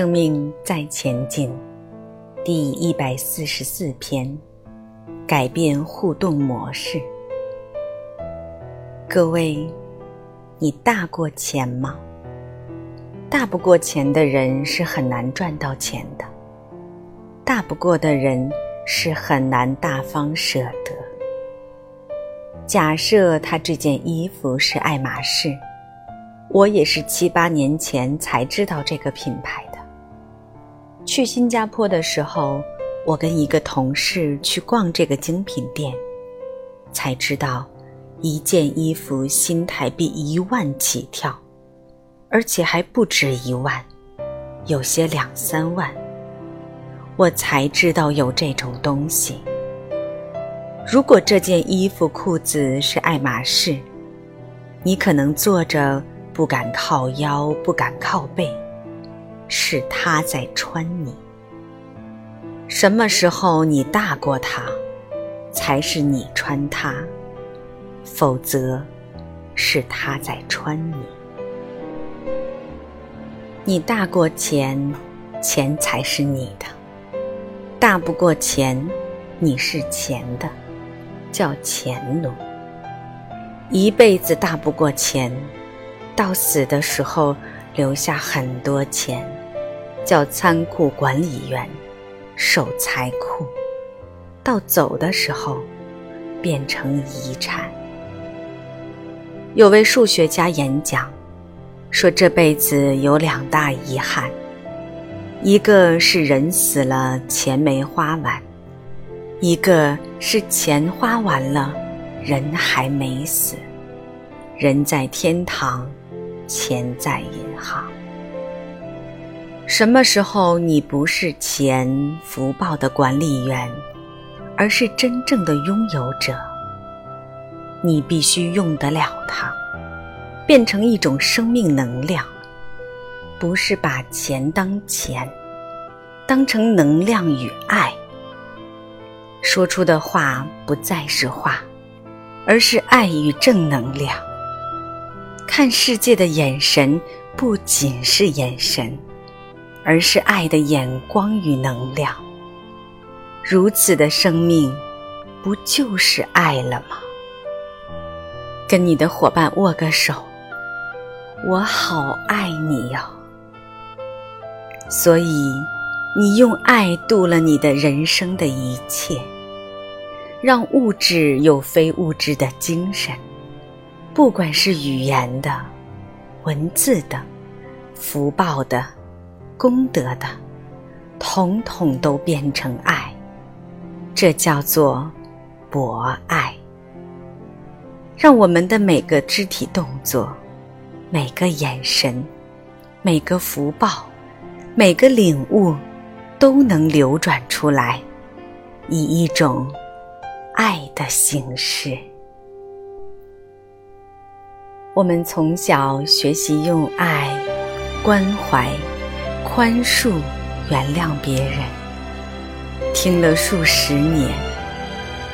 生命在前进，第一百四十四篇：改变互动模式。各位，你大过钱吗？大不过钱的人是很难赚到钱的，大不过的人是很难大方舍得。假设他这件衣服是爱马仕，我也是七八年前才知道这个品牌。去新加坡的时候，我跟一个同事去逛这个精品店，才知道一件衣服新台币一万起跳，而且还不止一万，有些两三万。我才知道有这种东西。如果这件衣服、裤子是爱马仕，你可能坐着不敢靠腰，不敢靠背。是他在穿你。什么时候你大过他，才是你穿他；否则，是他在穿你。你大过钱，钱才是你的；大不过钱，你是钱的，叫钱奴。一辈子大不过钱，到死的时候留下很多钱。叫仓库管理员，守财库，到走的时候变成遗产。有位数学家演讲，说这辈子有两大遗憾，一个是人死了钱没花完，一个是钱花完了人还没死，人在天堂，钱在银行。什么时候你不是钱福报的管理员，而是真正的拥有者？你必须用得了它，变成一种生命能量，不是把钱当钱，当成能量与爱。说出的话不再是话，而是爱与正能量。看世界的眼神不仅是眼神。而是爱的眼光与能量。如此的生命，不就是爱了吗？跟你的伙伴握个手，我好爱你哟。所以，你用爱度了你的人生的一切，让物质有非物质的精神，不管是语言的、文字的、福报的。功德的，统统都变成爱，这叫做博爱。让我们的每个肢体动作、每个眼神、每个福报、每个领悟，都能流转出来，以一种爱的形式。我们从小学习用爱关怀。宽恕、原谅别人，听了数十年，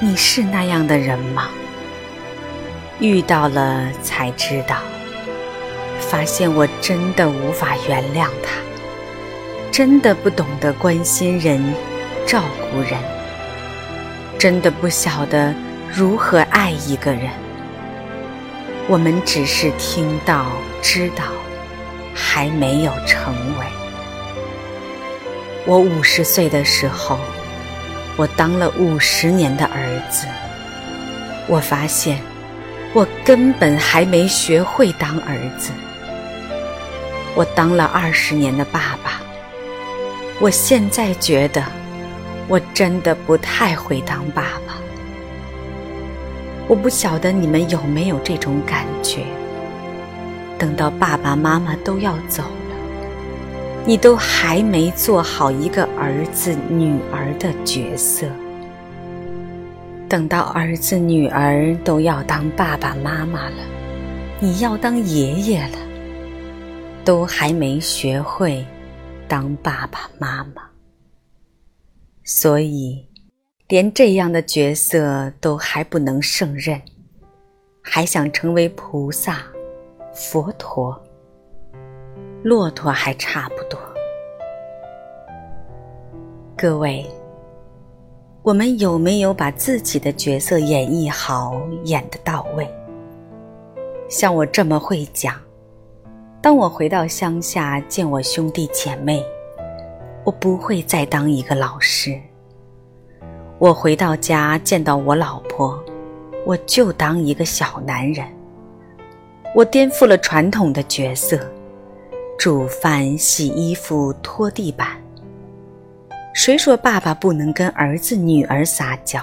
你是那样的人吗？遇到了才知道，发现我真的无法原谅他，真的不懂得关心人、照顾人，真的不晓得如何爱一个人。我们只是听到、知道，还没有成为。我五十岁的时候，我当了五十年的儿子。我发现，我根本还没学会当儿子。我当了二十年的爸爸，我现在觉得，我真的不太会当爸爸。我不晓得你们有没有这种感觉？等到爸爸妈妈都要走。你都还没做好一个儿子、女儿的角色，等到儿子、女儿都要当爸爸妈妈了，你要当爷爷了，都还没学会当爸爸妈妈，所以连这样的角色都还不能胜任，还想成为菩萨、佛陀。骆驼还差不多，各位，我们有没有把自己的角色演绎好，演得到位？像我这么会讲，当我回到乡下见我兄弟姐妹，我不会再当一个老师；我回到家见到我老婆，我就当一个小男人。我颠覆了传统的角色，煮饭、洗衣服、拖地板。谁说爸爸不能跟儿子、女儿撒娇？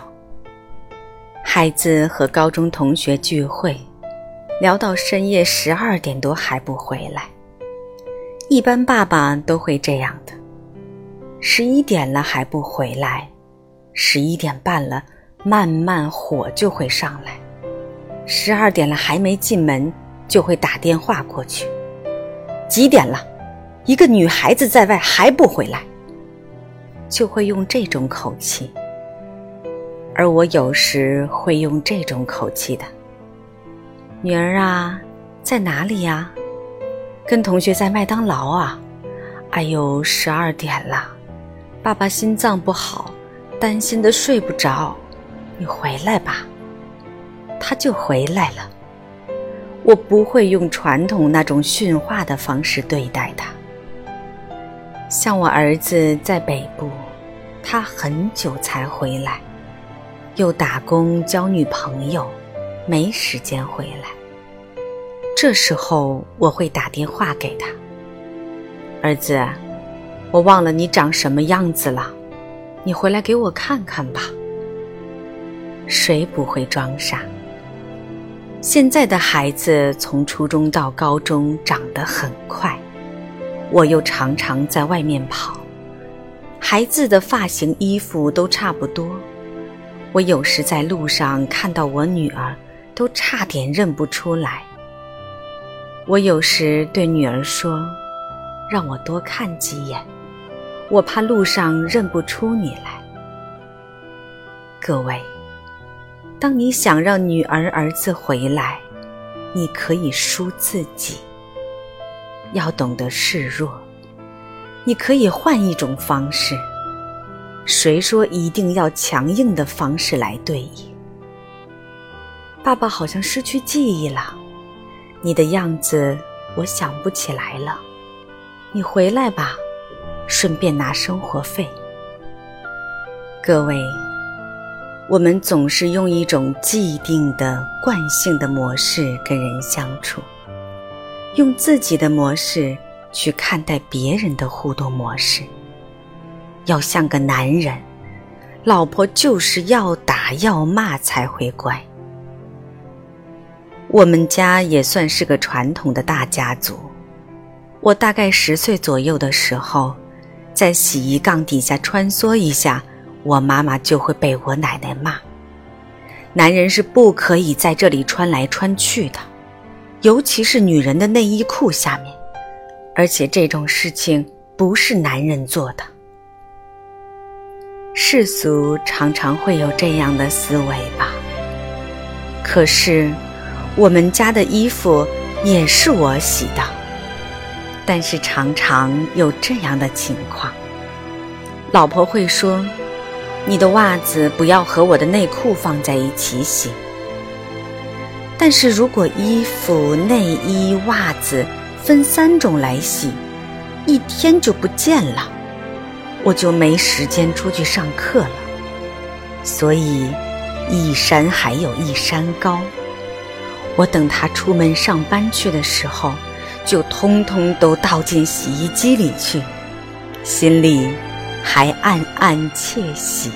孩子和高中同学聚会，聊到深夜十二点多还不回来。一般爸爸都会这样的：十一点了还不回来，十一点半了，慢慢火就会上来；十二点了还没进门，就会打电话过去。几点了？一个女孩子在外还不回来。就会用这种口气，而我有时会用这种口气的。女儿啊，在哪里呀？跟同学在麦当劳啊。哎呦，十二点了，爸爸心脏不好，担心的睡不着。你回来吧。他就回来了。我不会用传统那种训话的方式对待他。像我儿子在北部，他很久才回来，又打工交女朋友，没时间回来。这时候我会打电话给他：“儿子，我忘了你长什么样子了，你回来给我看看吧。”谁不会装傻？现在的孩子从初中到高中长得很快。我又常常在外面跑，孩子的发型、衣服都差不多。我有时在路上看到我女儿，都差点认不出来。我有时对女儿说：“让我多看几眼，我怕路上认不出你来。”各位，当你想让女儿、儿子回来，你可以输自己。要懂得示弱，你可以换一种方式。谁说一定要强硬的方式来对应？爸爸好像失去记忆了，你的样子我想不起来了。你回来吧，顺便拿生活费。各位，我们总是用一种既定的惯性的模式跟人相处。用自己的模式去看待别人的互动模式，要像个男人，老婆就是要打要骂才会乖。我们家也算是个传统的大家族。我大概十岁左右的时候，在洗衣杠底下穿梭一下，我妈妈就会被我奶奶骂：“男人是不可以在这里穿来穿去的。”尤其是女人的内衣裤下面，而且这种事情不是男人做的。世俗常常会有这样的思维吧？可是我们家的衣服也是我洗的，但是常常有这样的情况，老婆会说：“你的袜子不要和我的内裤放在一起洗。”但是如果衣服、内衣、袜子分三种来洗，一天就不见了，我就没时间出去上课了。所以，一山还有一山高。我等他出门上班去的时候，就通通都倒进洗衣机里去，心里还暗暗窃喜。